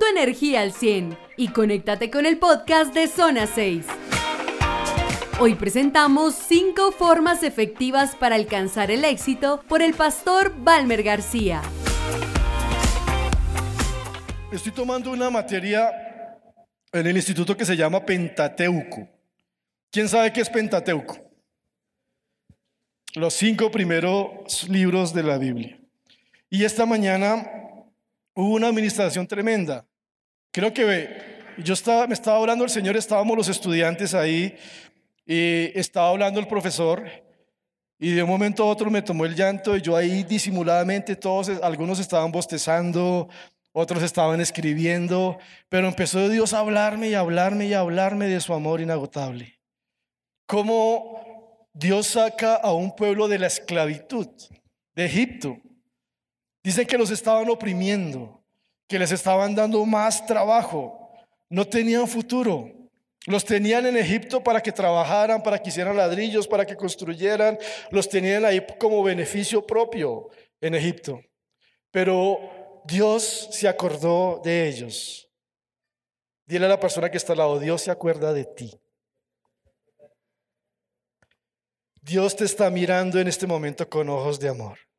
tu energía al 100 y conéctate con el podcast de Zona 6. Hoy presentamos 5 formas efectivas para alcanzar el éxito por el pastor Balmer García. Estoy tomando una materia en el instituto que se llama Pentateuco. ¿Quién sabe qué es Pentateuco? Los cinco primeros libros de la Biblia. Y esta mañana hubo una administración tremenda. Creo que yo estaba, me estaba hablando el Señor, estábamos los estudiantes ahí, y estaba hablando el profesor, y de un momento a otro me tomó el llanto, y yo ahí disimuladamente, todos, algunos estaban bostezando, otros estaban escribiendo, pero empezó Dios a hablarme y hablarme y hablarme de su amor inagotable. Cómo Dios saca a un pueblo de la esclavitud, de Egipto. Dicen que los estaban oprimiendo, que les estaban dando más trabajo, no tenían futuro. Los tenían en Egipto para que trabajaran, para que hicieran ladrillos, para que construyeran. Los tenían ahí como beneficio propio en Egipto. Pero Dios se acordó de ellos. Dile a la persona que está al lado, Dios se acuerda de ti. Dios te está mirando en este momento con ojos de amor.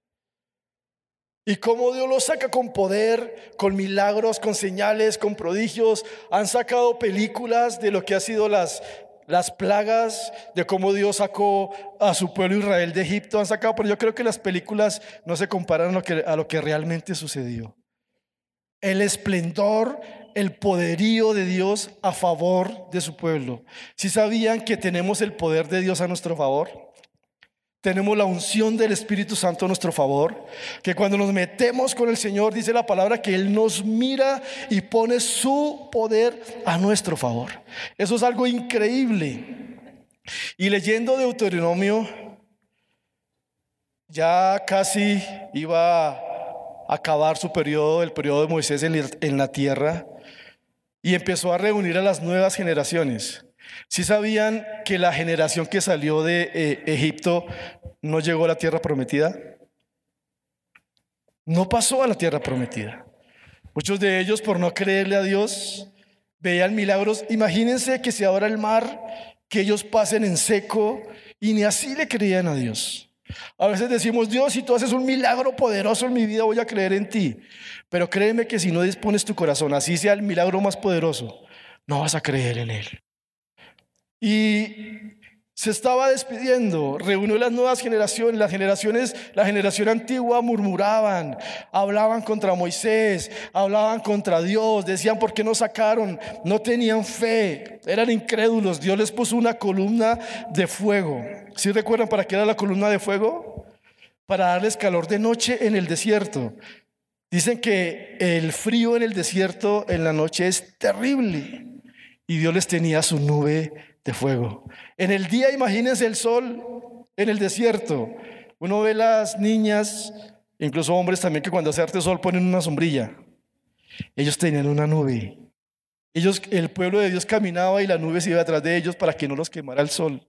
Y como Dios lo saca con poder, con milagros, con señales, con prodigios. Han sacado películas de lo que ha sido las, las plagas, de cómo Dios sacó a su pueblo Israel de Egipto. Han sacado, pero yo creo que las películas no se comparan a lo que realmente sucedió. El esplendor, el poderío de Dios a favor de su pueblo. Si sabían que tenemos el poder de Dios a nuestro favor? Tenemos la unción del Espíritu Santo a nuestro favor, que cuando nos metemos con el Señor, dice la palabra, que Él nos mira y pone su poder a nuestro favor. Eso es algo increíble. Y leyendo Deuteronomio, ya casi iba a acabar su periodo, el periodo de Moisés en la tierra, y empezó a reunir a las nuevas generaciones. Si sabían que la generación que salió de eh, Egipto no llegó a la tierra prometida? No pasó a la tierra prometida. Muchos de ellos, por no creerle a Dios, veían milagros. Imagínense que se abra el mar, que ellos pasen en seco, y ni así le creían a Dios. A veces decimos, Dios, si tú haces un milagro poderoso en mi vida, voy a creer en ti. Pero créeme que si no dispones tu corazón, así sea el milagro más poderoso, no vas a creer en él. Y se estaba despidiendo, reunió las nuevas generaciones, las generaciones, la generación antigua murmuraban, hablaban contra Moisés, hablaban contra Dios, decían por qué no sacaron, no tenían fe, eran incrédulos. Dios les puso una columna de fuego. ¿Sí recuerdan para qué era la columna de fuego? Para darles calor de noche en el desierto. Dicen que el frío en el desierto en la noche es terrible y Dios les tenía su nube de fuego. En el día, imagínense el sol en el desierto. Uno ve las niñas, incluso hombres también, que cuando hace arte sol ponen una sombrilla. Ellos tenían una nube. Ellos, el pueblo de Dios caminaba y la nube se iba atrás de ellos para que no los quemara el sol.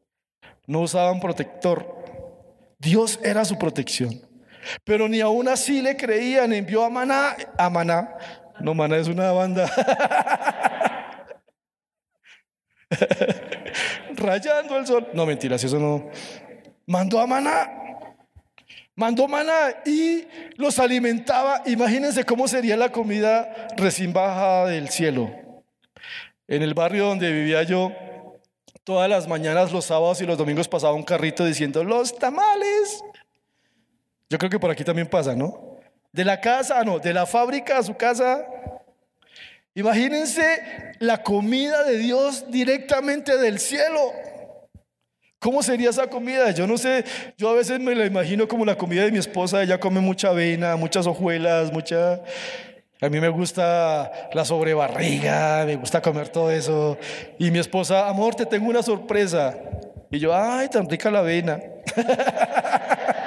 No usaban protector. Dios era su protección. Pero ni aún así le creían. Envió a Maná. A Maná. No, Maná es una banda. Rayando el sol. No, mentiras, eso no. Mandó a maná. Mandó maná y los alimentaba. Imagínense cómo sería la comida recién bajada del cielo. En el barrio donde vivía yo, todas las mañanas, los sábados y los domingos pasaba un carrito diciendo, los tamales. Yo creo que por aquí también pasa, ¿no? De la casa, ah, no, de la fábrica a su casa, Imagínense la comida de Dios directamente del cielo. ¿Cómo sería esa comida? Yo no sé, yo a veces me la imagino como la comida de mi esposa, ella come mucha avena, muchas hojuelas, mucha... A mí me gusta la sobrebarriga, me gusta comer todo eso. Y mi esposa, amor, te tengo una sorpresa. Y yo, ay, tan rica la avena.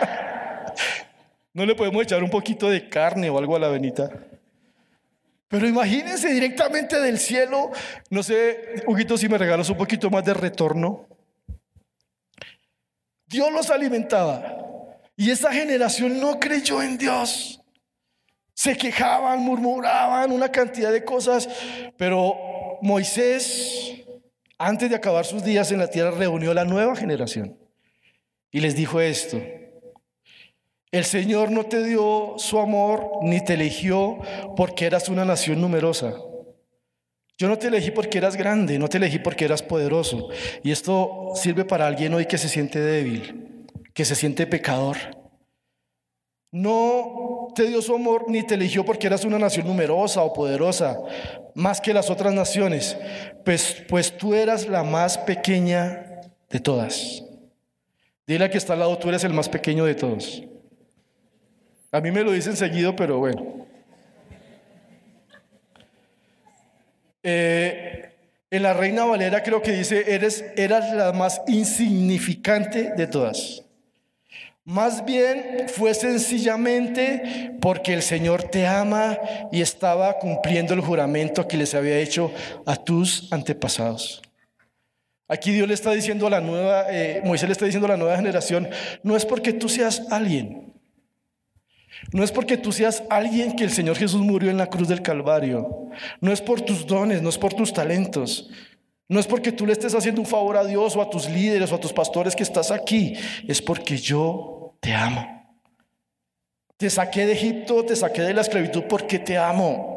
¿No le podemos echar un poquito de carne o algo a la avenita? Pero imagínense directamente del cielo, no sé, Huguito, si me regalas un poquito más de retorno. Dios los alimentaba. Y esa generación no creyó en Dios. Se quejaban, murmuraban una cantidad de cosas, pero Moisés, antes de acabar sus días en la tierra, reunió a la nueva generación y les dijo esto. El Señor no te dio su amor ni te eligió porque eras una nación numerosa. Yo no te elegí porque eras grande, no te elegí porque eras poderoso. Y esto sirve para alguien hoy que se siente débil, que se siente pecador. No te dio su amor ni te eligió porque eras una nación numerosa o poderosa, más que las otras naciones, pues, pues tú eras la más pequeña de todas. Dile a que está al lado, tú eres el más pequeño de todos. A mí me lo dicen seguido, pero bueno. Eh, en la Reina Valera creo que dice, eres, eras la más insignificante de todas. Más bien fue sencillamente porque el Señor te ama y estaba cumpliendo el juramento que les había hecho a tus antepasados. Aquí Dios le está diciendo a la nueva, eh, Moisés le está diciendo a la nueva generación, no es porque tú seas alguien, no es porque tú seas alguien que el Señor Jesús murió en la cruz del Calvario, no es por tus dones, no es por tus talentos, no es porque tú le estés haciendo un favor a Dios o a tus líderes o a tus pastores que estás aquí, es porque yo te amo. Te saqué de Egipto, te saqué de la esclavitud porque te amo.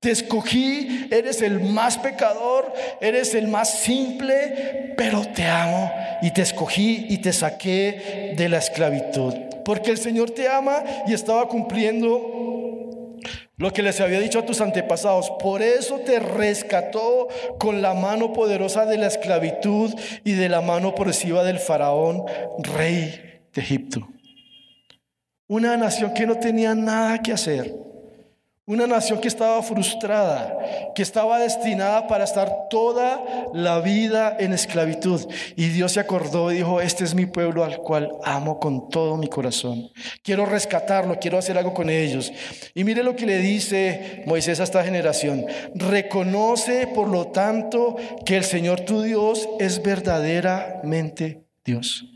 Te escogí, eres el más pecador, eres el más simple, pero te amo y te escogí y te saqué de la esclavitud. Porque el Señor te ama y estaba cumpliendo lo que les había dicho a tus antepasados. Por eso te rescató con la mano poderosa de la esclavitud y de la mano opresiva del faraón, rey de Egipto. Una nación que no tenía nada que hacer. Una nación que estaba frustrada, que estaba destinada para estar toda la vida en esclavitud. Y Dios se acordó y dijo, este es mi pueblo al cual amo con todo mi corazón. Quiero rescatarlo, quiero hacer algo con ellos. Y mire lo que le dice Moisés a esta generación. Reconoce, por lo tanto, que el Señor tu Dios es verdaderamente Dios.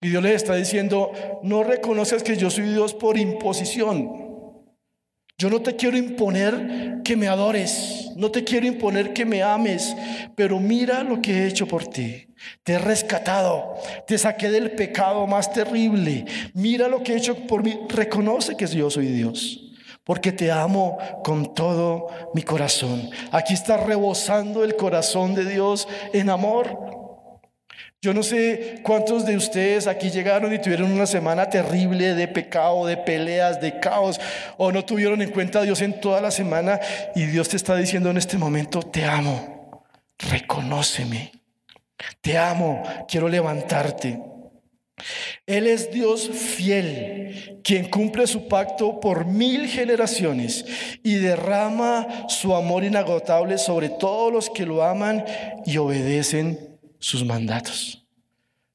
Y Dios le está diciendo, no reconoces que yo soy Dios por imposición. Yo no te quiero imponer que me adores, no te quiero imponer que me ames, pero mira lo que he hecho por ti. Te he rescatado, te saqué del pecado más terrible. Mira lo que he hecho por mí. Reconoce que yo soy Dios porque te amo con todo mi corazón. Aquí está rebosando el corazón de Dios en amor. Yo no sé cuántos de ustedes aquí llegaron y tuvieron una semana terrible de pecado, de peleas, de caos, o no tuvieron en cuenta a Dios en toda la semana y Dios te está diciendo en este momento, te amo, reconóceme, te amo, quiero levantarte. Él es Dios fiel, quien cumple su pacto por mil generaciones y derrama su amor inagotable sobre todos los que lo aman y obedecen sus mandatos.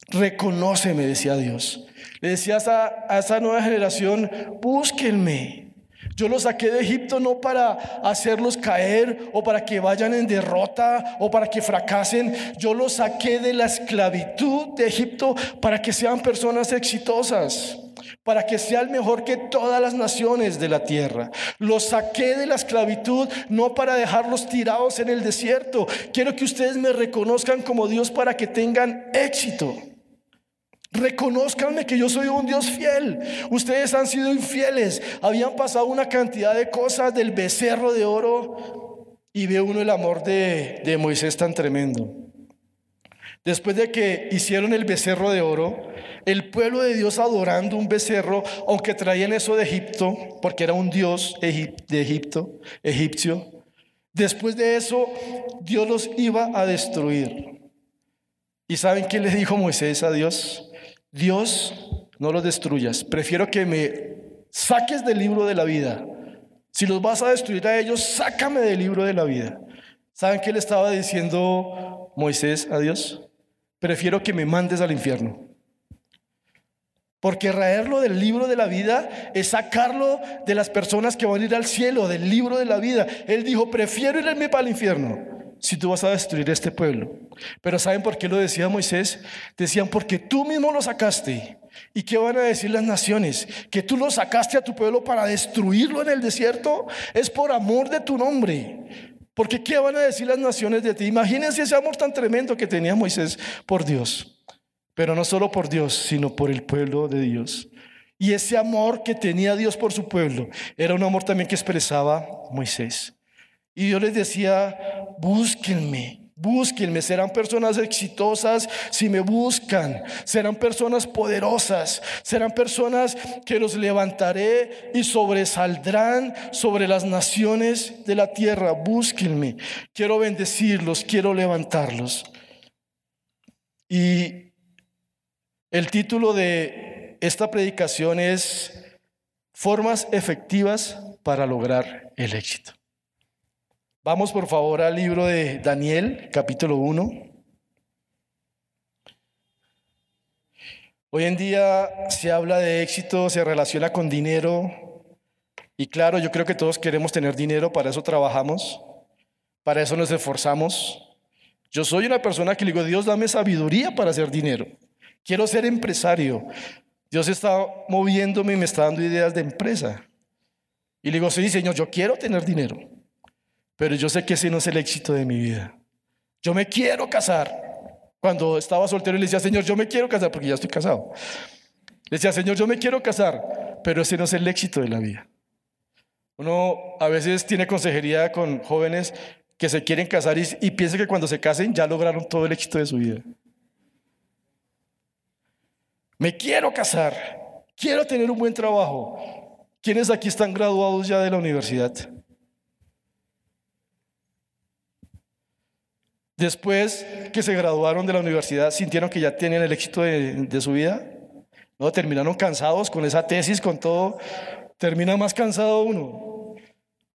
Reconoce, me decía Dios. Le decía a esa, nueva generación, búsquenme. Yo los saqué de Egipto no para hacerlos caer o para que vayan en derrota o para que fracasen. Yo los saqué de la esclavitud de Egipto para que sean personas exitosas para que sea el mejor que todas las naciones de la tierra. Los saqué de la esclavitud no para dejarlos tirados en el desierto. Quiero que ustedes me reconozcan como Dios para que tengan éxito. Reconozcanme que yo soy un Dios fiel. Ustedes han sido infieles. Habían pasado una cantidad de cosas del becerro de oro y ve uno el amor de, de Moisés tan tremendo. Después de que hicieron el becerro de oro, el pueblo de Dios adorando un becerro, aunque traían eso de Egipto, porque era un dios de Egipto, egipcio, después de eso Dios los iba a destruir. ¿Y saben qué le dijo Moisés a Dios? Dios, no los destruyas, prefiero que me saques del libro de la vida. Si los vas a destruir a ellos, sácame del libro de la vida. ¿Saben qué le estaba diciendo Moisés a Dios? Prefiero que me mandes al infierno. Porque raerlo del libro de la vida es sacarlo de las personas que van a ir al cielo, del libro de la vida. Él dijo, prefiero irme para el infierno. si tú vas a destruir este pueblo. Pero ¿saben por qué lo decía Moisés? Decían, porque tú mismo lo sacaste. ¿Y qué van a decir las naciones? Que tú lo sacaste a tu pueblo para destruirlo en el desierto. Es por amor de tu nombre. Porque ¿qué van a decir las naciones de ti? Imagínense ese amor tan tremendo que tenía Moisés por Dios. Pero no solo por Dios, sino por el pueblo de Dios. Y ese amor que tenía Dios por su pueblo era un amor también que expresaba Moisés. Y Dios les decía, búsquenme, Búsquenme, serán personas exitosas si me buscan, serán personas poderosas, serán personas que los levantaré y sobresaldrán sobre las naciones de la tierra. Búsquenme, quiero bendecirlos, quiero levantarlos. Y el título de esta predicación es Formas efectivas para lograr el éxito. Vamos por favor al libro de Daniel, capítulo 1. Hoy en día se habla de éxito, se relaciona con dinero. Y claro, yo creo que todos queremos tener dinero, para eso trabajamos, para eso nos esforzamos. Yo soy una persona que le digo, Dios, dame sabiduría para hacer dinero. Quiero ser empresario. Dios está moviéndome y me está dando ideas de empresa. Y le digo, sí, Señor, yo quiero tener dinero. Pero yo sé que ese no es el éxito de mi vida. Yo me quiero casar. Cuando estaba soltero le decía, Señor, yo me quiero casar porque ya estoy casado. Le decía, Señor, yo me quiero casar, pero ese no es el éxito de la vida. Uno a veces tiene consejería con jóvenes que se quieren casar y, y piensa que cuando se casen ya lograron todo el éxito de su vida. Me quiero casar, quiero tener un buen trabajo. ¿Quiénes aquí están graduados ya de la universidad? Después que se graduaron de la universidad, sintieron que ya tenían el éxito de, su vida. No, terminaron cansados con esa tesis, con todo. Termina más cansado uno,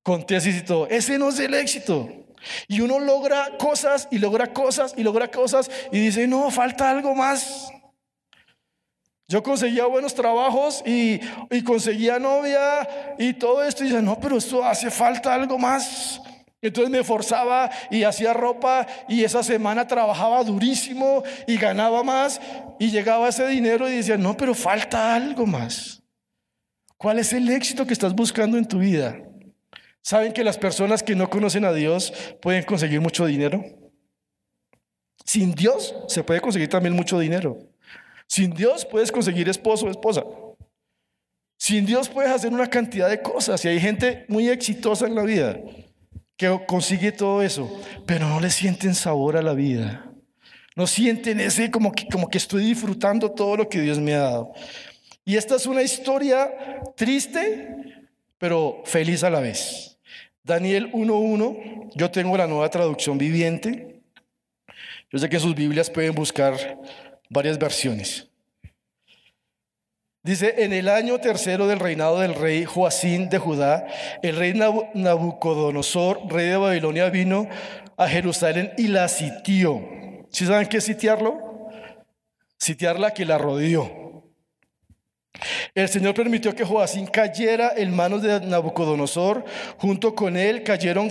con tesis y todo. Ese no es el éxito. Y uno logra cosas y logra cosas y logra cosas y dice, no, falta algo más. Yo conseguía buenos trabajos y, y conseguía novia y todo esto. Y dice, no, pero esto hace falta algo más. Entonces me forzaba y hacía ropa y esa semana trabajaba durísimo y ganaba más y llegaba ese dinero y decía, no, pero falta algo más. ¿Cuál es el éxito que estás buscando en tu vida? ¿Saben que las personas que no conocen a Dios pueden conseguir mucho dinero? Sin Dios se puede conseguir también mucho dinero. Sin Dios puedes conseguir esposo o esposa. Sin Dios puedes hacer una cantidad de cosas y hay gente muy exitosa en la vida que consigue todo eso, pero no le sienten sabor a la vida. No sienten ese como que, como que estoy disfrutando todo lo que Dios me ha dado. Y esta es una historia triste, pero feliz a la vez. Daniel 1.1, yo tengo la nueva traducción viviente. Yo sé que sus Biblias pueden buscar varias versiones. Dice, en el año tercero del reinado del rey Joacín de Judá, el rey Nabucodonosor, rey de Babilonia, vino a Jerusalén y la sitió. ¿Sí saben qué es sitiarlo? Sitiarla que la rodeó. El Señor permitió que Joacín cayera en manos de Nabucodonosor. Junto con él cayeron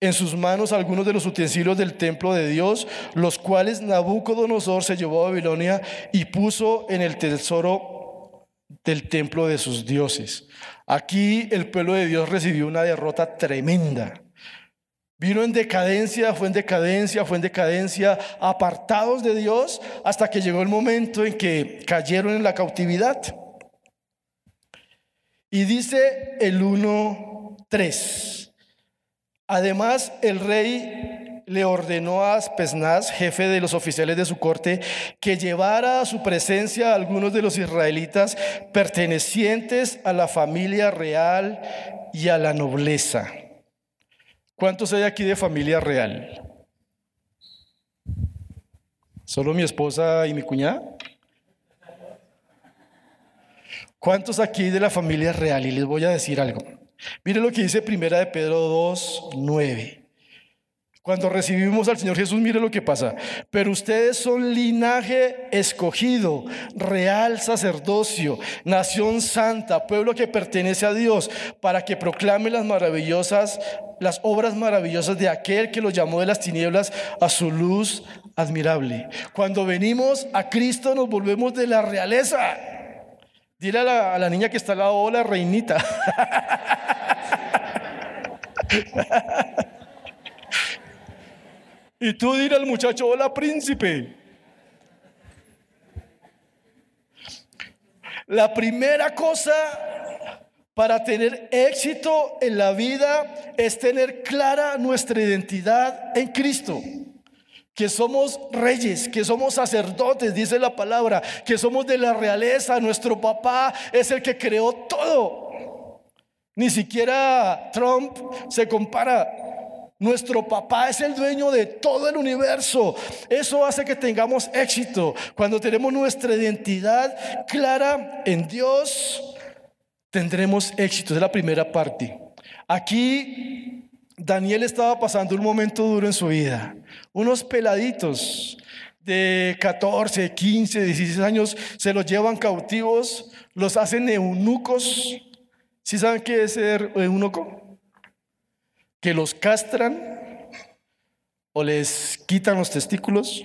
en sus manos algunos de los utensilios del templo de Dios, los cuales Nabucodonosor se llevó a Babilonia y puso en el tesoro del templo de sus dioses. Aquí el pueblo de Dios recibió una derrota tremenda. Vino en decadencia, fue en decadencia, fue en decadencia, apartados de Dios hasta que llegó el momento en que cayeron en la cautividad. Y dice el 1.3. Además, el rey le ordenó a Aspesnaz, jefe de los oficiales de su corte, que llevara a su presencia a algunos de los israelitas pertenecientes a la familia real y a la nobleza. ¿Cuántos hay aquí de familia real? ¿Solo mi esposa y mi cuñada? ¿Cuántos aquí de la familia real? Y les voy a decir algo. Miren lo que dice Primera de Pedro 2, 9. Cuando recibimos al Señor Jesús, mire lo que pasa. Pero ustedes son linaje escogido, real sacerdocio, nación santa, pueblo que pertenece a Dios, para que proclame las maravillosas, las obras maravillosas de aquel que los llamó de las tinieblas a su luz admirable. Cuando venimos a Cristo nos volvemos de la realeza. Dile a la, niña que está al lado, hola reinita. Y tú dirás al muchacho, hola príncipe. La primera cosa para tener éxito en la vida es tener clara nuestra identidad en Cristo. Que somos reyes, que somos sacerdotes, dice la palabra, que somos de la realeza, nuestro papá es el que creó todo. Ni siquiera Trump se compara nuestro papá es el dueño de todo el universo. Eso hace que tengamos éxito. Cuando tenemos nuestra identidad clara en Dios, tendremos éxito. Es la primera parte. Aquí Daniel estaba pasando un momento duro en su vida. Unos peladitos de 14, 15, 16 años se los llevan cautivos, los hacen eunucos. ¿Sí saben qué es ser eunuco? Que los castran o les quitan los testículos.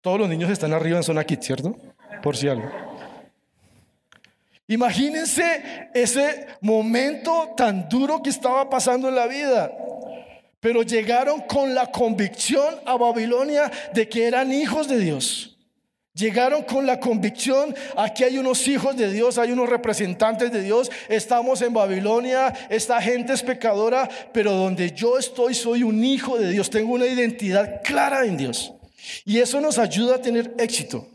Todos los niños están arriba en zona kit, ¿cierto? Por si algo. Imagínense ese momento tan duro que estaba pasando en la vida. Pero llegaron con la convicción a Babilonia de que eran hijos de Dios. Llegaron con la convicción, aquí hay unos hijos de Dios, hay unos representantes de Dios, estamos en Babilonia, esta gente es pecadora, pero donde yo estoy soy un hijo de Dios, tengo una identidad clara en Dios. Y eso nos ayuda a tener éxito.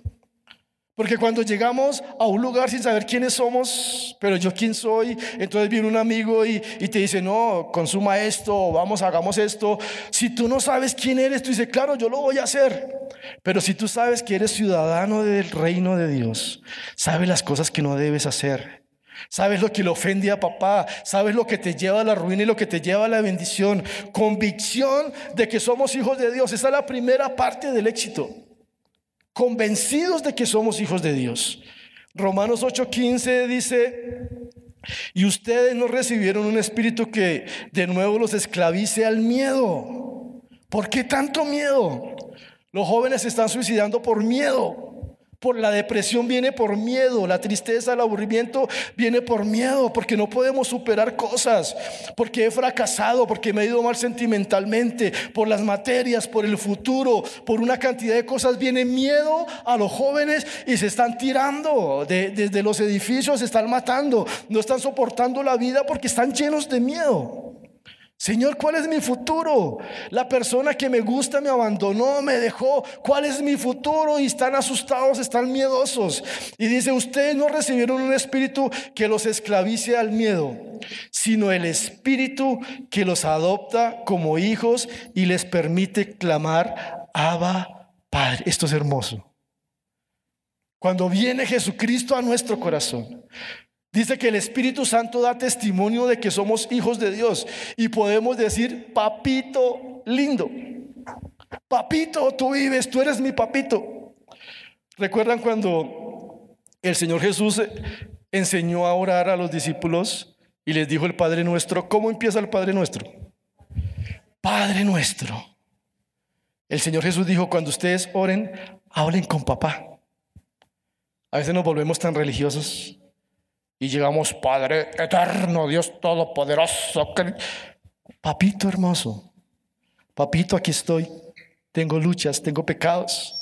Porque cuando llegamos a un lugar sin saber quiénes somos, pero yo quién soy, entonces viene un amigo y, te dice, no, consuma esto, vamos, hagamos esto. Si tú no sabes quién eres, tú dices, claro, yo lo voy a hacer. Pero si tú sabes que eres ciudadano del reino de Dios, sabes las cosas que no debes hacer. Sabes lo que le ofende a papá, sabes lo que te lleva a la ruina y lo que te lleva a la bendición. Convicción de que somos hijos de Dios. Esa es la primera parte del éxito convencidos de que somos hijos de Dios. Romanos 8:15 dice, y ustedes no recibieron un espíritu que de nuevo los esclavice al miedo. ¿Por qué tanto miedo? Los jóvenes se están suicidando por miedo. Por la depresión viene por miedo, la tristeza, el aburrimiento viene por miedo, porque no podemos superar cosas, porque he fracasado, porque me he ido mal sentimentalmente, por las materias, por el futuro, por una cantidad de cosas. Viene miedo a los jóvenes y se están tirando desde los edificios, se están matando, no están soportando la vida porque están llenos de miedo. Señor, ¿cuál es mi futuro? La persona que me gusta me abandonó, me dejó. ¿Cuál es mi futuro? Y están asustados, están miedosos. Y dice, ustedes no recibieron un espíritu que los esclavice al miedo, sino el espíritu que los adopta como hijos y les permite clamar, Abba, Padre. Esto es hermoso. Cuando viene Jesucristo a nuestro corazón, Dice que el Espíritu Santo da testimonio de que somos hijos de Dios y podemos decir, papito lindo, papito, tú vives, tú eres mi papito. ¿Recuerdan cuando el Señor Jesús enseñó a orar a los discípulos y les dijo el Padre nuestro? ¿Cómo empieza el Padre nuestro? Padre nuestro. El Señor Jesús dijo, cuando ustedes oren, hablen con papá. A veces nos volvemos tan religiosos y llegamos, Padre eterno, Dios todopoderoso. Papito hermoso, papito, aquí estoy. Tengo luchas, tengo pecados.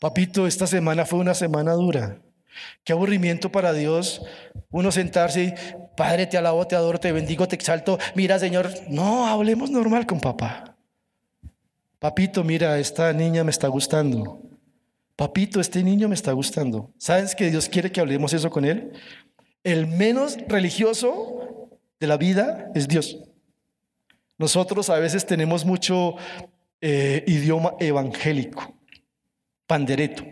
Papito, esta semana fue una semana dura. Qué aburrimiento para Dios uno sentarse y, Padre, te alabo, te adoro, te bendigo, te exalto. Mira, Señor, no, hablemos normal con papá. Papito, mira, esta niña me está gustando. Papito, este niño me está gustando. ¿Sabes que Dios quiere que hablemos eso con él? El menos religioso de la vida es Dios. Nosotros a veces tenemos mucho eh, idioma evangélico, pandereto.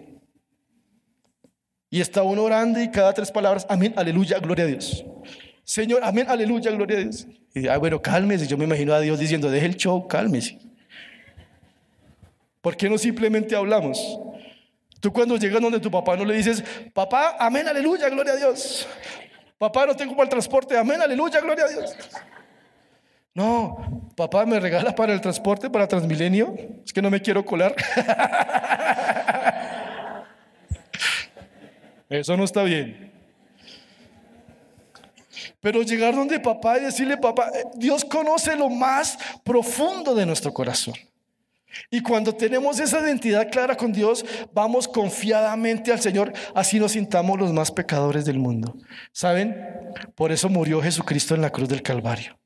Y está uno orando y cada tres palabras, amén, aleluya, gloria a Dios. Señor, amén, aleluya, gloria a Dios. Y, ah, bueno, cálmese. Yo me imagino a Dios diciendo, deje el show, cálmese. ¿Por qué no simplemente hablamos? Tú cuando llegas donde tu papá no le dices, papá, amén, aleluya, gloria a Dios. Papá, no tengo para el transporte, amén, aleluya, gloria a Dios. No, papá, ¿me regala para el transporte, para Transmilenio? Es que no me quiero colar. Eso no está bien. Pero llegar donde papá y decirle, papá, Dios conoce lo más profundo de nuestro corazón. Y cuando tenemos esa identidad clara con Dios, vamos confiadamente al Señor, así nos sintamos los más pecadores del mundo. ¿Saben? Por eso murió Jesucristo en la cruz del Calvario.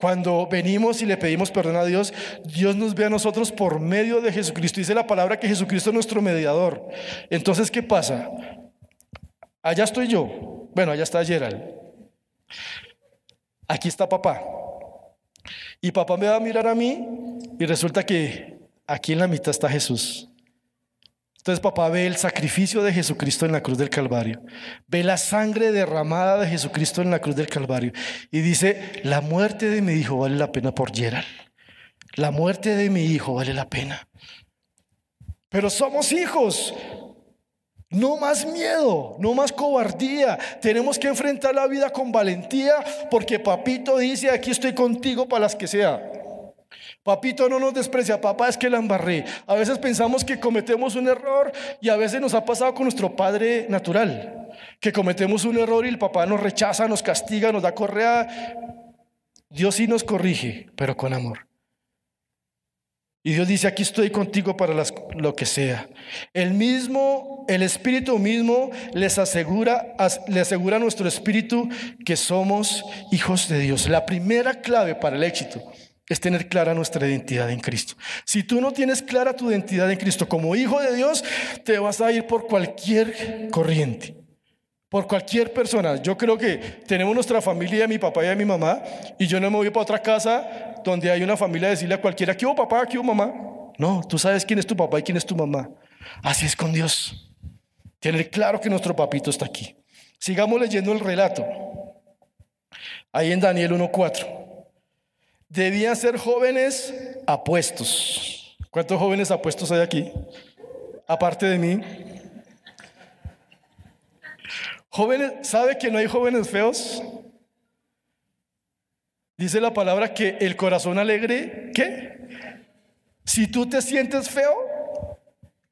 Cuando venimos y le pedimos perdón a Dios, Dios nos ve a nosotros por medio de Jesucristo. Dice la palabra que Jesucristo es nuestro mediador. Entonces, ¿qué pasa? Allá estoy yo. Bueno, allá está Gerald. Aquí está papá. Y papá me va a mirar a mí y resulta que aquí en la mitad está Jesús. Entonces papá ve el sacrificio de Jesucristo en la cruz del Calvario, ve la sangre derramada de Jesucristo en la cruz del Calvario y dice, la muerte de mi hijo vale la pena por Gerald. La muerte de mi hijo vale la pena. Pero somos hijos. No más miedo, no más cobardía. Tenemos que enfrentar la vida con valentía porque papito dice, aquí estoy contigo para las que sea. Papito no nos desprecia, papá es que la embarré. A veces pensamos que cometemos un error y a veces nos ha pasado con nuestro padre natural, que cometemos un error y el papá nos rechaza, nos castiga, nos da correa. Dios sí nos corrige, pero con amor. Y Dios dice, aquí estoy contigo para lo que sea. El mismo, el Espíritu mismo les asegura, le asegura a nuestro Espíritu que somos hijos de Dios. La primera clave para el éxito es tener clara nuestra identidad en Cristo. Si tú no tienes clara tu identidad en Cristo como hijo de Dios, te vas a ir por cualquier corriente, por cualquier persona. Yo creo que tenemos nuestra familia, mi papá y mi mamá, y yo no me voy para otra casa donde hay una familia a decirle a cualquiera, ¿qué hubo papá? ¿Qué hubo mamá? No, tú sabes quién es tu papá y quién es tu mamá. Así es con Dios. Tener claro que nuestro papito está aquí. Sigamos leyendo el relato. Ahí en Daniel 1.4 debían ser jóvenes apuestos. ¿Cuántos jóvenes apuestos hay aquí? Aparte de mí. Jóvenes, ¿sabe que no hay jóvenes feos? Dice la palabra que el corazón alegre, ¿qué? Si tú te sientes feo,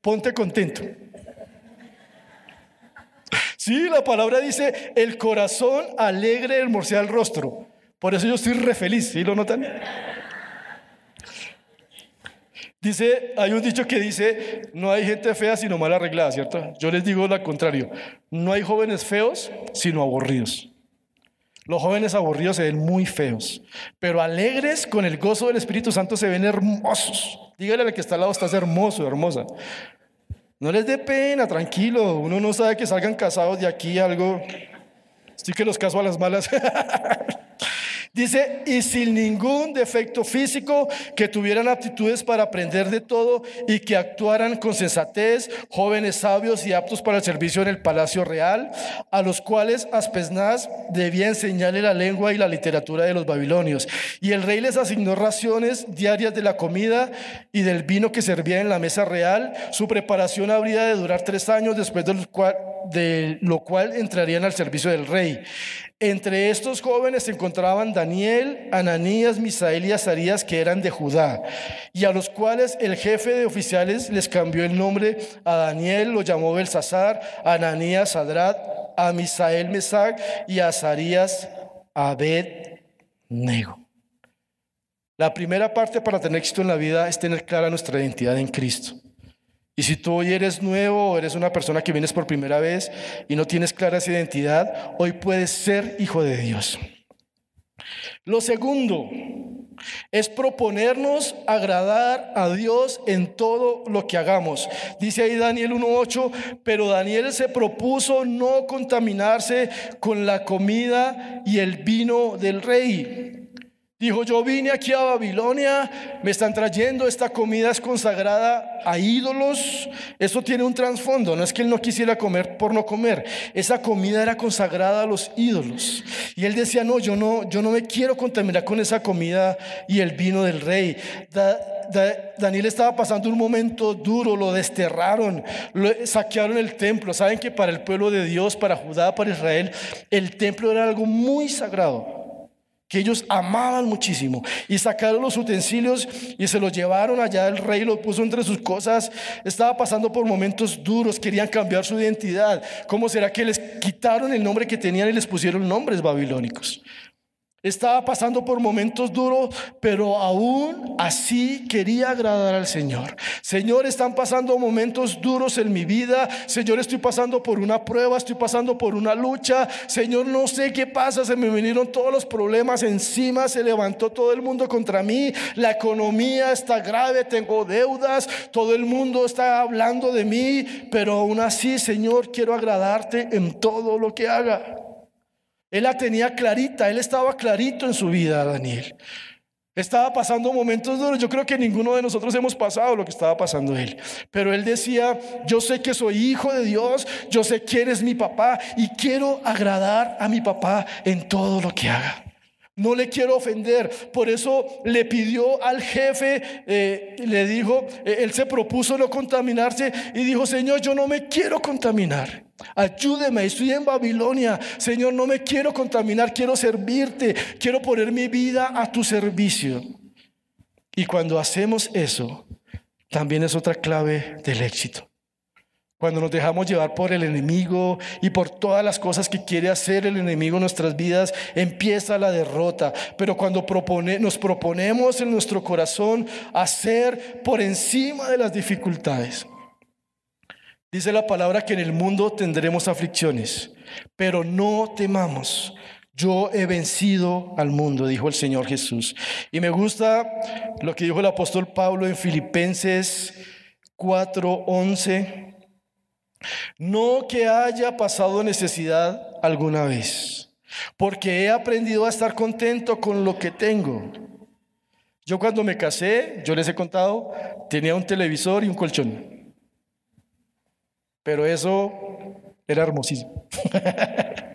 ponte contento. Sí, la palabra dice, el corazón alegre hermosea el rostro. Por eso yo estoy re feliz, ¿sí lo notan? Dice, hay un dicho que dice, no hay gente fea sino mal arreglada, ¿cierto? Yo les digo lo contrario, no hay jóvenes feos sino aburridos. Los jóvenes aburridos se ven muy feos, pero alegres con el gozo del Espíritu Santo se ven hermosos. Dígale al que está al lado, estás hermoso, hermosa. No les dé pena, tranquilo. Uno no sabe que salgan casados de aquí algo. Estoy que los caso a las malas. Dice, y sin ningún defecto físico, que tuvieran aptitudes para aprender de todo y que actuaran con sensatez, jóvenes sabios y aptos para el servicio en el palacio real, a los cuales Aspeznaz debía enseñarle la lengua y la literatura de los babilonios. Y el rey les asignó raciones diarias de la comida y del vino que servía en la mesa real. Su preparación habría de durar tres años, después de cual, de lo cual entrarían al servicio del rey. Entre estos jóvenes se encontraban Daniel, Ananías, Misael y Azarías, que eran de Judá, y a los cuales el jefe de oficiales les cambió el nombre. A Daniel lo llamó Belsasar, Ananías Sadrat, a Misael Mesac y a Azarías Abed-Nego. La primera parte para tener éxito en la vida es tener clara nuestra identidad en Cristo. Y si tú hoy eres nuevo o eres una persona que vienes por primera vez y no tienes clara esa identidad, hoy puedes ser hijo de Dios. Lo segundo es proponernos agradar a Dios en todo lo que hagamos. Dice ahí Daniel 1.8, pero Daniel se propuso no contaminarse con la comida y el vino del rey Dijo, yo vine aquí a Babilonia, me están trayendo, esta comida es consagrada a ídolos. Eso tiene un trasfondo, no es que él no quisiera comer por no comer. Esa comida era consagrada a los ídolos. Y él decía, no, yo no, yo no me quiero contaminar con esa comida y el vino del rey. Daniel estaba pasando un momento duro, lo desterraron, lo, saquearon el templo. Saben que para el pueblo de Dios, para Judá, para Israel, el templo era algo muy sagrado que ellos amaban muchísimo. Y sacaron los utensilios y se los llevaron allá. El rey lo puso entre sus cosas. Estaba pasando por momentos duros. Querían cambiar su identidad. Cómo será que les quitaron el nombre que tenían y les pusieron nombres babilónicos estaba pasando por momentos duros, pero aún así quería agradar al Señor. Señor, están pasando momentos duros en mi vida. Señor, estoy pasando por una prueba, estoy pasando por una lucha. Señor, no sé qué pasa, se me vinieron todos los problemas encima, se levantó todo el mundo contra mí. La economía está grave, tengo deudas, todo el mundo está hablando de mí, pero aún así, Señor, quiero agradarte en todo lo que haga. Él la tenía clarita, él estaba clarito en su vida, Daniel. Estaba pasando momentos duros. Yo creo que ninguno de nosotros hemos pasado lo que estaba pasando él. Pero él decía, yo sé que soy hijo de Dios, yo sé quién es mi papá y quiero agradar a mi papá en todo lo que haga. No le quiero ofender. Por eso le pidió al jefe, eh, le dijo, eh, él se propuso no contaminarse y dijo, Señor, yo no me quiero contaminar. Ayúdeme, estoy en Babilonia. Señor, no me quiero contaminar, quiero servirte, quiero poner mi vida a tu servicio. Y cuando hacemos eso, también es otra clave del éxito. Cuando nos dejamos llevar por el enemigo y por todas las cosas que quiere hacer el enemigo en nuestras vidas, empieza la derrota. Pero cuando nos proponemos en nuestro corazón hacer por encima de las dificultades. Dice la palabra que en el mundo tendremos aflicciones, pero no temamos. Yo he vencido al mundo, dijo el Señor Jesús. Y me gusta lo que dijo el apóstol Pablo en Filipenses 4:11 no que haya pasado necesidad alguna vez, porque he aprendido a estar contento con lo que tengo. Yo cuando me casé, yo les he contado, tenía un televisor y un colchón. Pero eso era hermosísimo.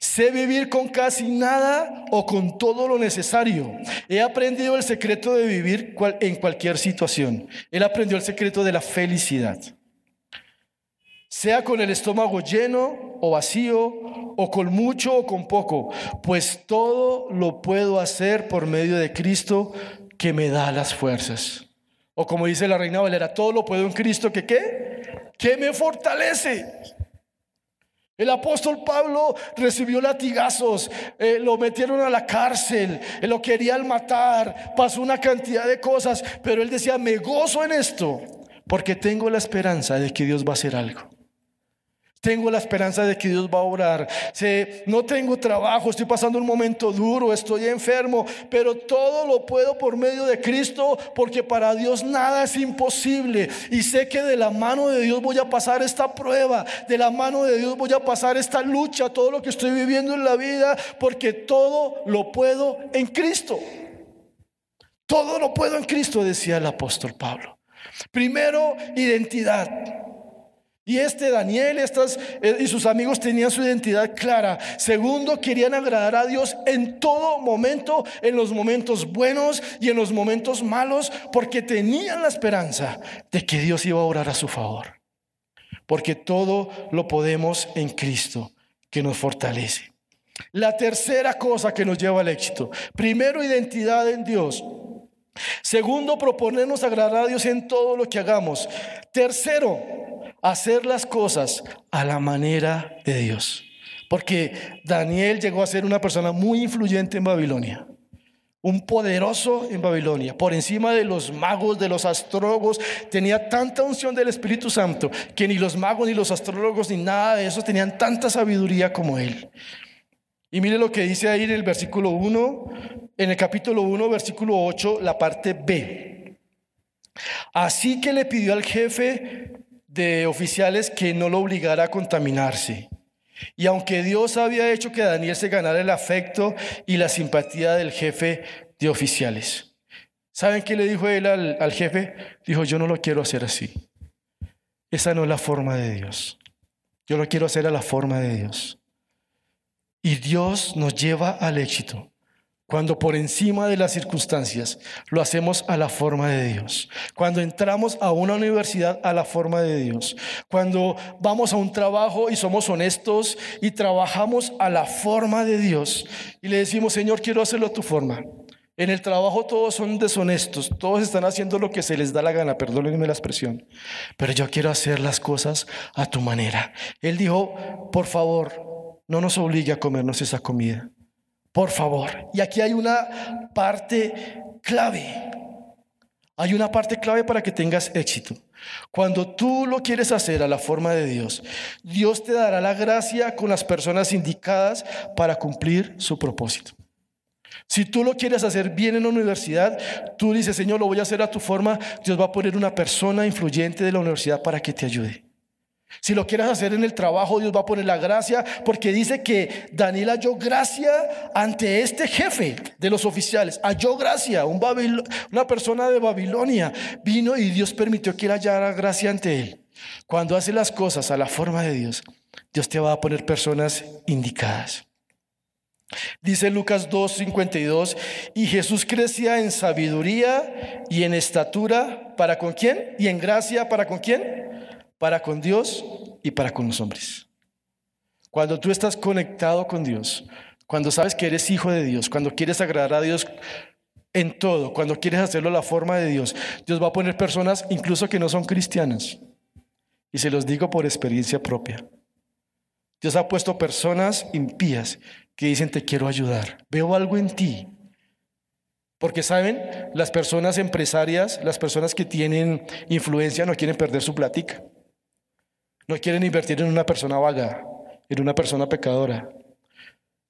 sé vivir con casi nada o con todo lo necesario. He aprendido el secreto de vivir en cualquier situación. Él aprendió el secreto de la felicidad sea con el estómago lleno o vacío, o con mucho o con poco, pues todo lo puedo hacer por medio de Cristo que me da las fuerzas. O como dice la reina Valera, todo lo puedo en Cristo que qué? Que me fortalece. El apóstol Pablo recibió latigazos, eh, lo metieron a la cárcel, eh, lo querían matar, pasó una cantidad de cosas, pero él decía, me gozo en esto, porque tengo la esperanza de que Dios va a hacer algo. Tengo la esperanza de que Dios va a obrar. no tengo trabajo, estoy pasando un momento duro, estoy enfermo, pero todo lo puedo por medio de Cristo porque para Dios nada es imposible. Y sé que de la mano de Dios voy a pasar esta prueba, de la mano de Dios voy a pasar esta lucha, todo lo que estoy viviendo en la vida, porque todo lo puedo en Cristo. Todo lo puedo en Cristo, decía el apóstol Pablo. Primero, identidad. Y este Daniel eh, y sus amigos tenían su identidad clara. Segundo, querían agradar a Dios en todo momento, en los momentos buenos y en los momentos malos, porque tenían la esperanza de que Dios iba a orar a su favor. Porque todo lo podemos en Cristo, que nos fortalece. La tercera cosa que nos lleva al éxito. Primero, identidad en Dios. Segundo, proponernos agradar a Dios en todo lo que hagamos. Tercero, hacer las cosas a la manera de Dios. Porque Daniel llegó a ser una persona muy influyente en Babilonia. Un poderoso en Babilonia, por encima de los magos, de los astrólogos, tenía tanta unción del Espíritu Santo que ni los magos, ni los astrólogos, ni nada de eso tenían tanta sabiduría como él. Y mire lo que dice ahí en el versículo 1, en el capítulo 1, versículo 8, la parte B. Así que le pidió al jefe de oficiales que no lo obligara a contaminarse. Y aunque Dios había hecho que Daniel se ganara el afecto y la simpatía del jefe de oficiales, ¿saben qué le dijo él al, al jefe? Dijo, yo no lo quiero hacer así. Esa no es la forma de Dios. Yo lo quiero hacer a la forma de Dios. Y Dios nos lleva al éxito cuando por encima de las circunstancias lo hacemos a la forma de Dios. Cuando entramos a una universidad a la forma de Dios. Cuando vamos a un trabajo y somos honestos y trabajamos a la forma de Dios. Y le decimos, Señor, quiero hacerlo a tu forma. En el trabajo todos son deshonestos, todos están haciendo lo que se les da la gana, perdónenme la expresión, pero yo quiero hacer las cosas a tu manera. Él dijo, por favor, no nos obligue a comernos esa comida por favor. Y aquí hay una parte clave. Hay una parte clave para que tengas éxito. Cuando tú lo quieres hacer a la forma de Dios, Dios te dará la gracia con las personas indicadas para cumplir su propósito. Si tú lo quieres hacer bien en la universidad, tú dices, Señor, lo voy a hacer a tu forma, Dios va a poner una persona influyente de la universidad para que te ayude. Si lo quieres hacer en el trabajo, Dios va a poner la gracia, porque dice que Daniel halló gracia ante este jefe de los oficiales. Halló gracia, un una persona de Babilonia vino y Dios permitió que él hallara gracia ante él. Cuando hace las cosas a la forma de Dios, Dios te va a poner personas indicadas. Dice Lucas 2:52, y Jesús crecía en sabiduría y en estatura, ¿para con quién? Y en gracia, ¿para con quién? Para con Dios y para con los hombres. Cuando tú estás conectado con Dios, cuando sabes que eres hijo de Dios, cuando quieres agradar a Dios en todo, cuando quieres hacerlo a la forma de Dios, Dios va a poner personas incluso que no son cristianas. Y se los digo por experiencia propia. Dios ha puesto personas impías que dicen te quiero ayudar, veo algo en ti. Porque saben, las personas empresarias, las personas que tienen influencia no quieren perder su platica. No quieren invertir en una persona vaga, en una persona pecadora.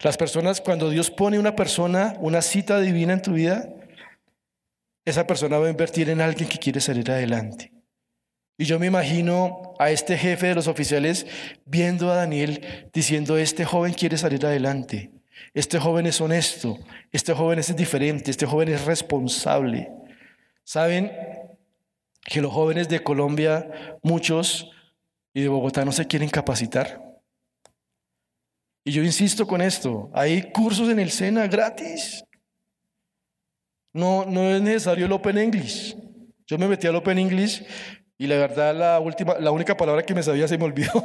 Las personas, cuando Dios pone una persona, una cita divina en tu vida, esa persona va a invertir en alguien que quiere salir adelante. Y yo me imagino a este jefe de los oficiales viendo a Daniel diciendo, este joven quiere salir adelante, este joven es honesto, este joven es diferente, este joven es responsable. ¿Saben que los jóvenes de Colombia, muchos, y de Bogotá no se quieren capacitar. Y yo insisto con esto, hay cursos en el SENA gratis. No, no es necesario el Open English. Yo me metí al Open English y la verdad la, última, la única palabra que me sabía se me olvidó.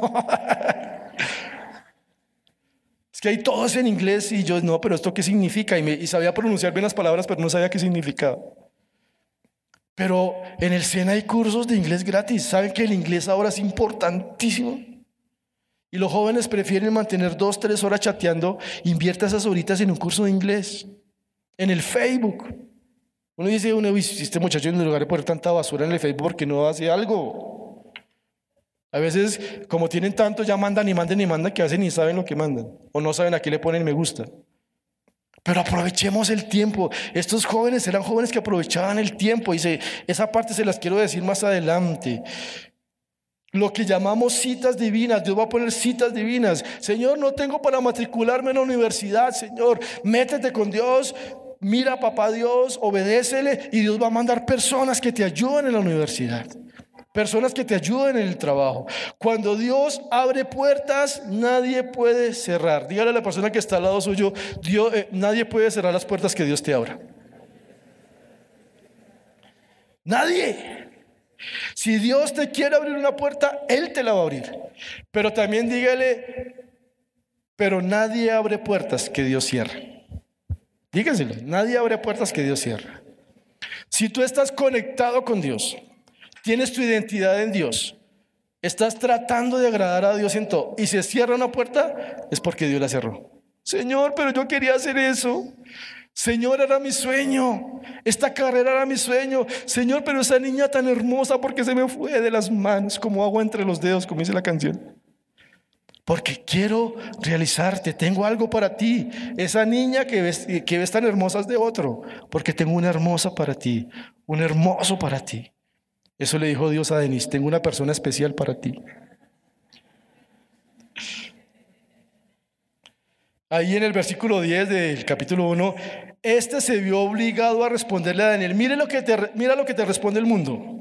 es que hay todos en inglés y yo, no, pero ¿esto qué significa? Y, sabía pronunciar bien las palabras, pero no sabía qué significaba. Pero en el SENA hay cursos de inglés gratis. ¿Saben que el inglés ahora es importantísimo? Y los jóvenes prefieren mantener dos, tres horas chateando. Invierta esas horitas en un curso de inglés. En el Facebook. Uno dice, uno, este muchacho en lugar de poner tanta basura en el Facebook porque no hace algo. A veces, como tienen tanto, ya mandan y mandan y mandan que veces ni saben lo que mandan. O no saben a qué le ponen me gusta. Pero aprovechemos el tiempo. Estos jóvenes eran jóvenes que aprovechaban el tiempo. Y esa parte se las quiero decir más adelante. Lo que llamamos citas divinas, Dios va a poner citas divinas. Señor, no tengo para matricularme en la universidad, Señor. Métete con Dios, mira papá Dios, obedécele y Dios va a mandar personas que te ayuden en la universidad. Personas que te ayuden en el trabajo. Cuando Dios abre puertas, nadie puede cerrar. Dígale a la persona que está al lado suyo, Dios, eh, nadie puede cerrar las puertas que Dios te abra. Nadie. Si Dios te quiere abrir una puerta, Él te la va a abrir. Pero también dígale, pero nadie abre puertas que Dios cierra. Dígaselo, nadie abre puertas que Dios cierra. Si tú estás conectado con Dios, Tienes tu identidad en Dios. Estás tratando de agradar a Dios en todo. Y se cierra una puerta, es porque Dios la cerró. Señor, pero yo quería hacer eso. Señor, era mi sueño. Esta carrera era mi sueño. Señor, pero esa niña tan hermosa, porque se me fue de las manos como agua entre los dedos, como dice la canción. Porque quiero realizarte, tengo algo para ti. Esa niña que ves, que ves tan hermosa es de otro, porque tengo una hermosa para ti, un hermoso para ti. Eso le dijo Dios a Denis, tengo una persona especial para ti. ahí en el versículo 10 del capítulo 1, este se vio obligado a responderle a Daniel, mire lo que te, mira lo que te responde el mundo.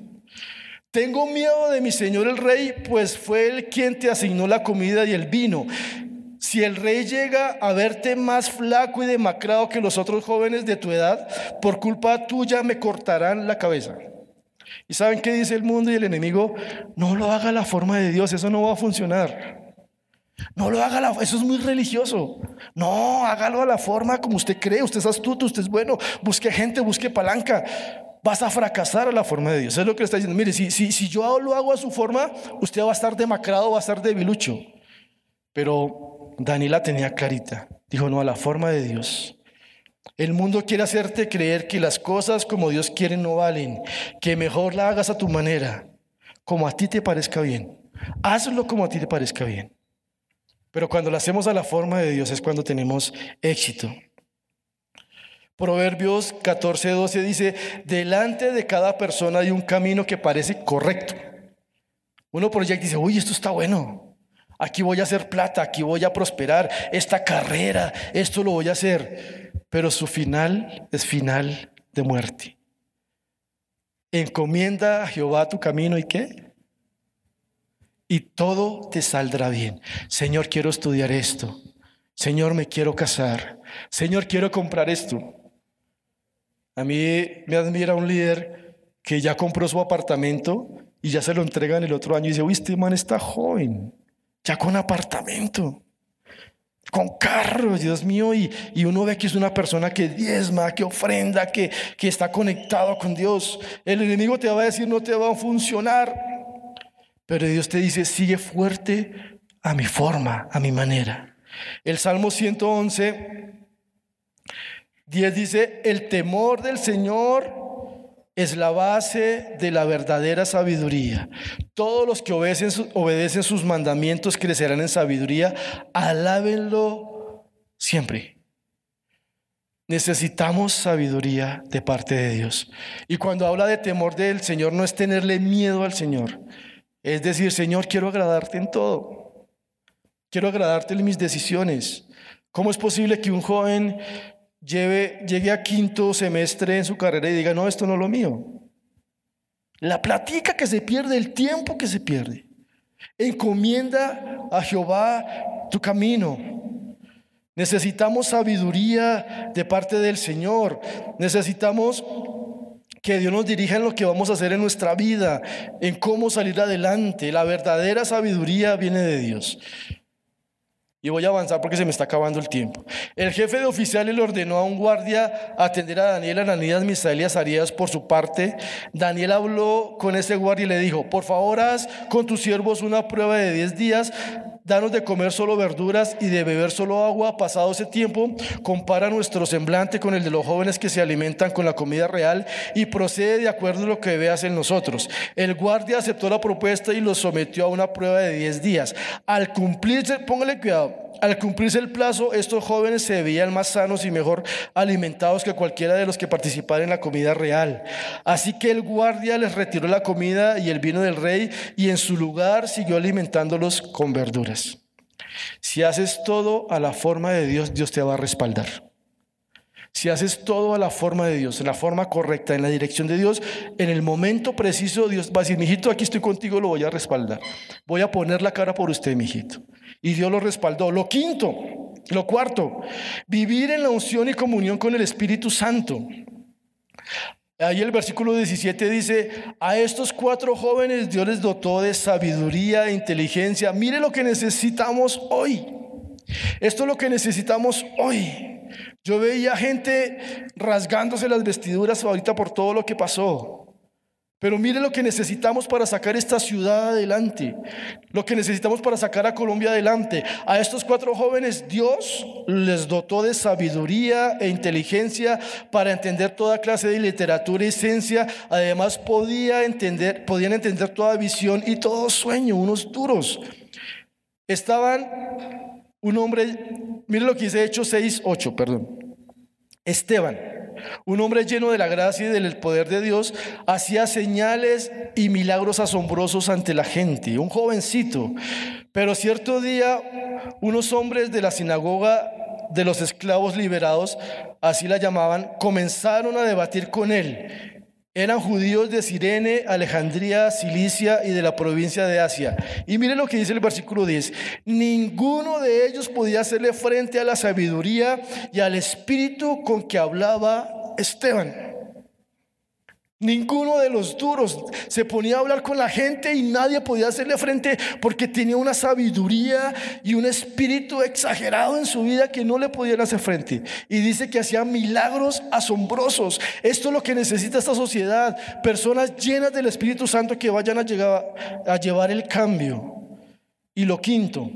Tengo miedo de mi señor el rey, pues fue él quien te asignó la comida y el vino. Si el rey llega a verte más flaco y demacrado que los otros jóvenes de tu edad, por culpa tuya me cortarán la cabeza. ¿Y saben qué dice el mundo y el enemigo? No lo haga la forma de Dios, eso no va a funcionar. No lo haga, la, eso es muy religioso. No, hágalo a la forma como usted cree, usted es astuto, usted es bueno, busque gente, busque palanca vas a fracasar a la forma de Dios. Es lo que le está diciendo. Mire, si, si, si yo lo hago a su forma, usted va a estar demacrado, va a estar debilucho. Pero Daniela tenía clarita. Dijo, no, a la forma de Dios. El mundo quiere hacerte creer que las cosas como Dios quiere no valen, que mejor la hagas a tu manera, como a ti te parezca bien. Hazlo como a ti te parezca bien. Pero cuando lo hacemos a la forma de Dios es cuando tenemos éxito. Proverbios 14, 12 dice, delante de cada persona hay un camino que parece correcto. Uno proyecta y dice, uy, esto está bueno. Aquí voy a hacer plata, aquí voy a prosperar, esta carrera, esto lo voy a hacer. Pero su final es final de muerte. Encomienda a Jehová tu camino y qué? Y todo te saldrá bien. Señor, quiero estudiar esto. Señor, me quiero casar. Señor, quiero comprar esto. A mí me admira un líder que ya compró su apartamento y ya se lo entregan el otro año y dice, uy, este man está joven, ya con apartamento, con carro, Dios mío, y, y, uno ve que es una persona que diezma, que ofrenda, que, que está conectado con Dios. El enemigo te va a decir, no te va a funcionar, pero Dios te dice, sigue fuerte a mi forma, a mi manera. El Salmo 111 10 dice, el temor del Señor es la base de la verdadera sabiduría. Todos los que obedecen, sus mandamientos crecerán en sabiduría. Alábenlo siempre. Necesitamos sabiduría de parte de Dios. Y cuando habla de temor del Señor, no es tenerle miedo al Señor. Es decir, Señor, quiero agradarte en todo. Quiero agradarte en mis decisiones. ¿Cómo es posible que un joven llegue a quinto semestre en su carrera y diga, no, esto no es lo mío. La platica que se pierde, el tiempo que se pierde. Encomienda a Jehová tu camino. Necesitamos sabiduría de parte del Señor. Necesitamos que Dios nos dirija en lo que vamos a hacer en nuestra vida, en cómo salir adelante. La verdadera sabiduría viene de Dios. Y voy a avanzar porque se me está acabando el tiempo. El jefe de oficiales le ordenó a un guardia atender a Daniel, Ananías, Misael y Azarías por su parte. Daniel habló con ese guardia y le dijo, por favor haz con tus siervos una prueba de 10 días danos de comer solo verduras y de beber solo agua. Pasado ese tiempo, compara nuestro semblante con el de los jóvenes que se alimentan con la comida real y procede de acuerdo a lo que veas en nosotros. El guardia aceptó la propuesta y los sometió a una prueba de 10 días. Al cumplirse, póngale cuidado, al cumplirse el plazo, estos jóvenes se veían más sanos y mejor alimentados que cualquiera de los que participaran en la comida real. Así que el guardia les retiró la comida y el vino del rey y en su lugar siguió alimentándolos con verduras. Si haces todo a la forma de Dios, Dios te va a respaldar. Si haces todo a la forma de Dios, en la forma correcta, en la dirección de Dios, en el momento preciso, Dios va a decir, mijito, aquí estoy contigo, lo voy a respaldar. Voy a poner la cara por usted, mijito. Y Dios lo respaldó. Lo quinto, lo cuarto, vivir en la unción y comunión con el Espíritu Santo. Ahí el versículo 17 dice, a estos cuatro jóvenes Dios les dotó de sabiduría e inteligencia. Mire lo que necesitamos hoy. Esto es lo que necesitamos hoy. Yo veía gente rasgándose las vestiduras ahorita por todo lo que pasó. Pero mire lo que necesitamos para sacar esta ciudad adelante, lo que necesitamos para sacar a Colombia adelante. A estos cuatro jóvenes Dios les dotó de sabiduría e inteligencia para entender toda clase de literatura y ciencia. Además podía entender, podían entender toda visión y todo sueño, unos duros. Estaban un hombre, mire lo que dice Hechos 6, 8, perdón. Esteban un hombre lleno de la gracia y del poder de Dios, hacía señales y milagros asombrosos ante la gente, un jovencito. Pero cierto día, unos hombres de la sinagoga de los esclavos liberados, así la llamaban, comenzaron a debatir con él. Eran judíos de Sirene, Alejandría, Cilicia y de la provincia de Asia. Y miren lo que dice el versículo 10. Ninguno de ellos podía hacerle frente a la sabiduría y al espíritu con que hablaba Esteban. Ninguno de los duros se ponía a hablar con la gente y nadie podía hacerle frente porque tenía una sabiduría y un espíritu exagerado en su vida que no le podían hacer frente. Y dice que hacía milagros asombrosos. Esto es lo que necesita esta sociedad. Personas llenas del Espíritu Santo que vayan a, a llevar el cambio. Y lo quinto,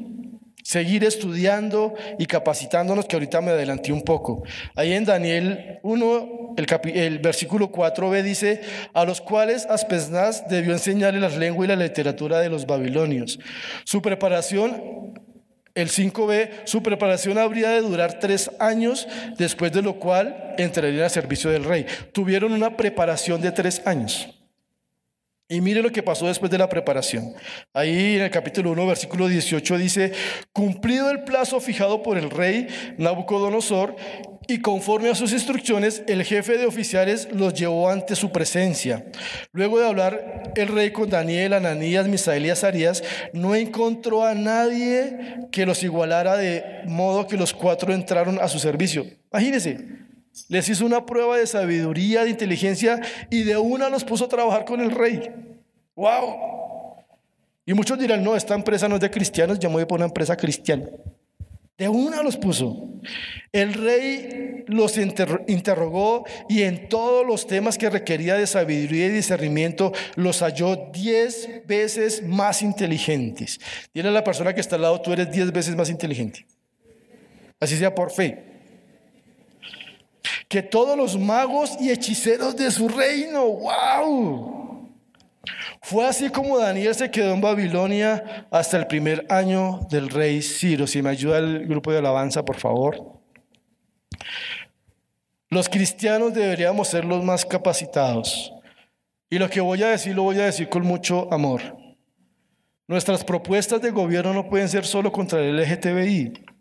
seguir estudiando y capacitándonos, que ahorita me adelanté un poco. Ahí en Daniel 1, el, el versículo 4b dice, a los cuales Aspesnaz debió enseñarle la lengua y la literatura de los babilonios. Su preparación el 5b, su preparación habría de durar tres años, después de lo cual entrarían al servicio del rey. Tuvieron una preparación de tres años. Y mire lo que pasó después de la preparación. Ahí en el capítulo 1, versículo 18 dice, cumplido el plazo fijado por el rey Nabucodonosor y conforme a sus instrucciones, el jefe de oficiales los llevó ante su presencia. Luego de hablar el rey con Daniel, Ananías, Misael y Azarías, no encontró a nadie que los igualara de modo que los cuatro entraron a su servicio. Imagínense, les hizo una prueba de sabiduría, de inteligencia y de una los puso a trabajar con el rey. ¡Wow! Y muchos dirán, no, esta empresa no es de cristianos, ya me voy por una empresa cristiana. De una los puso. El rey los interrogó y en todos los temas que requería de sabiduría y discernimiento los halló diez veces más inteligentes. Dile a la persona que está al lado, tú eres diez veces más inteligente. Así sea por fe que todos los magos y hechiceros de su reino. ¡Wow! Fue así como Daniel se quedó en Babilonia hasta el primer año del rey Ciro. Si me ayuda el grupo de alabanza, por favor. Los cristianos deberíamos ser los más capacitados. Y lo que voy a decir lo voy a decir con mucho amor. Nuestras propuestas de gobierno no pueden ser solo contra el LGTBI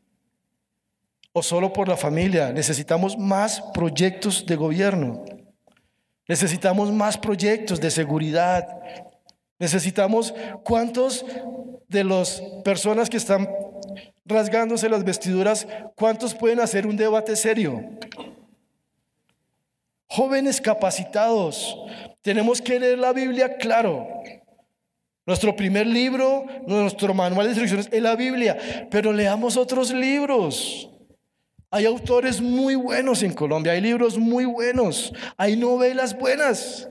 o solo por la familia. Necesitamos más proyectos de gobierno. Necesitamos más proyectos de seguridad. Necesitamos cuántos de las personas que están rasgándose las vestiduras, cuántos pueden hacer un debate serio. Jóvenes capacitados, tenemos que leer la Biblia claro. Nuestro primer libro, nuestro manual de instrucciones es la Biblia, pero leamos otros libros. Hay autores muy buenos en Colombia, hay libros muy buenos, hay novelas buenas.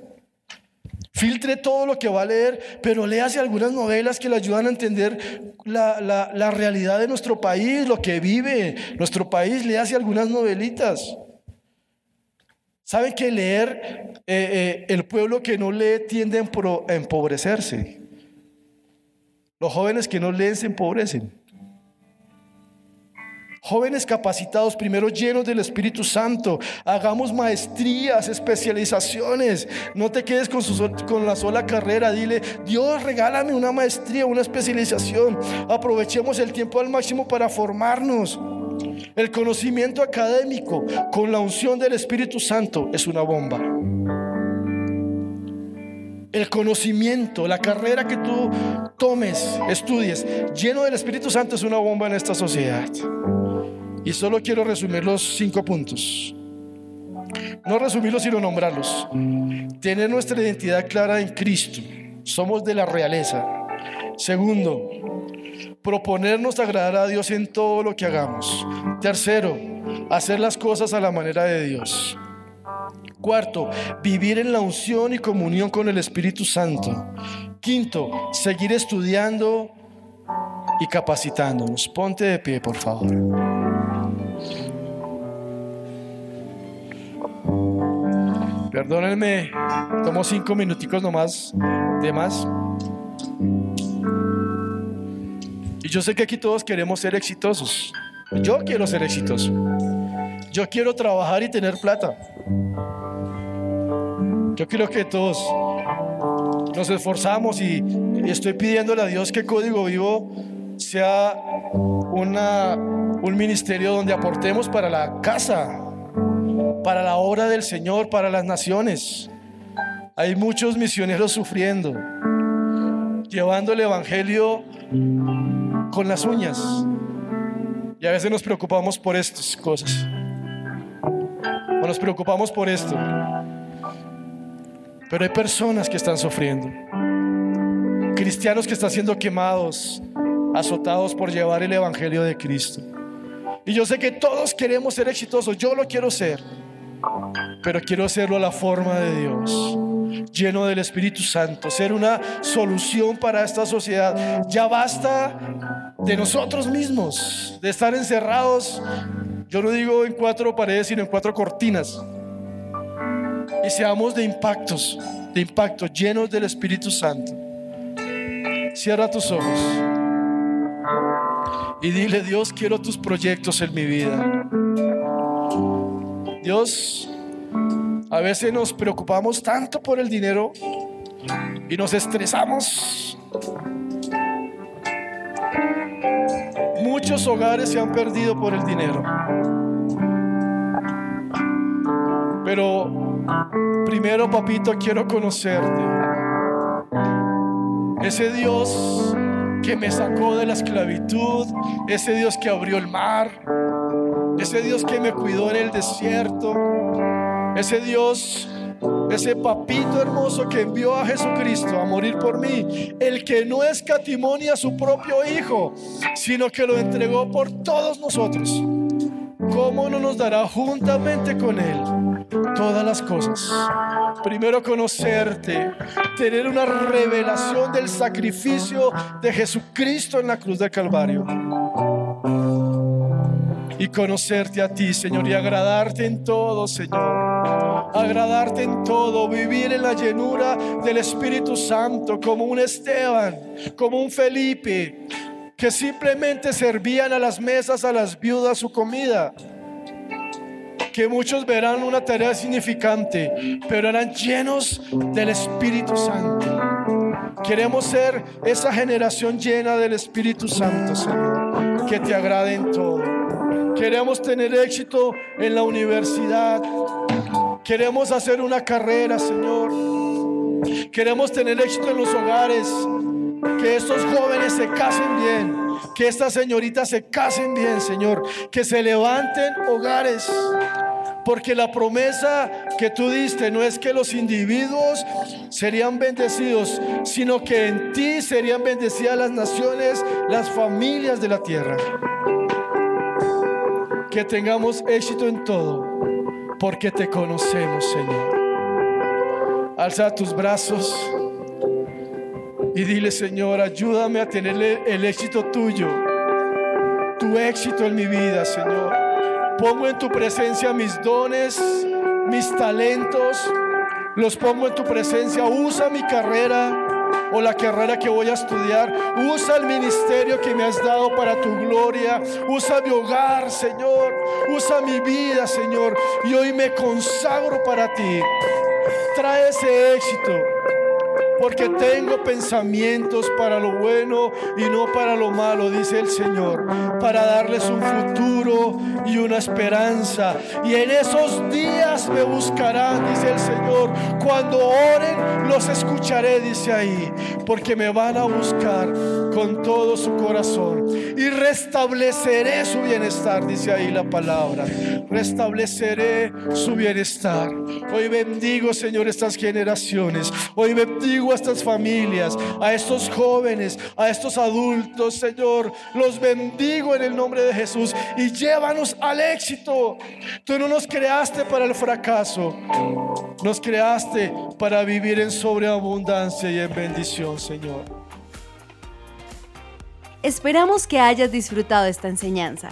Filtre todo lo que va a leer, pero léase algunas novelas que le ayudan a entender la, realidad de nuestro país, lo que vive nuestro país. Léase algunas novelitas. ¿Saben que leer, eh, eh, el pueblo que no lee tiende a empobrecerse? Los jóvenes que no leen se empobrecen. Jóvenes capacitados, primero llenos del Espíritu Santo. Hagamos maestrías, especializaciones. No te quedes con, con la sola carrera. Dile, Dios, regálame una maestría, una especialización. Aprovechemos el tiempo al máximo para formarnos. El conocimiento académico con la unción del Espíritu Santo es una bomba. El conocimiento, la carrera que tú tomes, estudies, lleno del Espíritu Santo es una bomba en esta sociedad. Y solo quiero resumir los cinco puntos. No resumirlos, sino nombrarlos. Tener nuestra identidad clara en Cristo. Somos de la realeza. Segundo, proponernos agradar a Dios en todo lo que hagamos. Tercero, hacer las cosas a la manera de Dios. Cuarto, vivir en la unción y comunión con el Espíritu Santo. Quinto, seguir estudiando y capacitándonos. Ponte de pie, por favor. Perdónenme, tomo cinco minuticos nomás de más. Y yo sé que aquí todos queremos ser exitosos. Yo quiero ser exitoso. Yo quiero trabajar y tener plata. Yo quiero que todos nos esforzamos y estoy pidiéndole a Dios que Código Vivo sea una, un ministerio donde aportemos para la casa, para la obra del Señor, para las naciones. Hay muchos misioneros sufriendo, llevando el Evangelio con las uñas. Y a veces nos preocupamos por estas cosas. O nos preocupamos por esto. Pero hay personas que están sufriendo. Cristianos que están siendo quemados, azotados por llevar el Evangelio de Cristo. Y yo sé que todos queremos ser exitosos. Yo lo quiero ser. Pero quiero hacerlo a la forma de Dios lleno del Espíritu Santo, ser una solución para esta sociedad. Ya basta de nosotros mismos, de estar encerrados, yo no digo en cuatro paredes, sino en cuatro cortinas. Y seamos de impactos, de impactos llenos del Espíritu Santo. Cierra tus ojos y dile, Dios, quiero tus proyectos en mi vida. Dios, a veces nos preocupamos tanto por el dinero y nos estresamos. Muchos hogares se han perdido por el dinero. Pero primero, papito, quiero conocerte. Ese Dios que me sacó de la esclavitud, ese Dios que abrió el mar, ese Dios que me cuidó en el desierto, ese Dios, ese papito hermoso que envió a Jesucristo a morir por mí, el que no escatimonia a su propio Hijo, sino que lo entregó por todos nosotros. ¿Cómo no nos dará juntamente con Él todas las cosas? Primero conocerte, tener una revelación del sacrificio de Jesucristo en la cruz del Calvario y conocerte a ti, Señor, y agradarte en todo, Señor. Agradarte en todo, vivir en la llenura del Espíritu Santo como un Esteban, como un Felipe, que simplemente servían a las mesas a las viudas su comida. Que muchos verán una tarea significante, pero eran llenos del Espíritu Santo. Queremos ser esa generación llena del Espíritu Santo, Señor, que te agrade en todo. Queremos tener éxito en la universidad. Queremos hacer una carrera, Señor. Queremos tener éxito en los hogares. Que estos jóvenes se casen bien. Que estas señoritas se casen bien, Señor. Que se levanten hogares. Porque la promesa que tú diste no es que los individuos serían bendecidos, sino que en ti serían bendecidas las naciones, las familias de la tierra que tengamos éxito en todo, porque te conocemos, Señor. Alza tus brazos y dile, Señor, ayúdame a tener el éxito tuyo, tu éxito en mi vida, Señor. Pongo en tu presencia mis dones, mis talentos, los pongo en tu presencia. Usa mi carrera o la carrera que voy a estudiar. Usa el ministerio que me has dado para tu gloria. Usa mi hogar, Señor. Usa mi vida, Señor. Y hoy me consagro para ti. Trae ese éxito porque tengo pensamientos para lo bueno y no para lo malo, dice el Señor, para darles un futuro y una esperanza. Y en esos días me buscarán, dice el Señor. Cuando oren, los escucharé, dice ahí, porque me van a buscar con todo su corazón. Y restableceré su bienestar, dice ahí la palabra. Restableceré su bienestar. Hoy bendigo, Señor, estas generaciones. Hoy bendigo a estas familias, a estos jóvenes, a estos adultos, Señor. Los bendigo en el nombre de Jesús y llévanos al éxito. Tú no nos creaste para el fracaso, nos creaste para vivir en sobreabundancia y en bendición, Señor. Esperamos que hayas disfrutado esta enseñanza.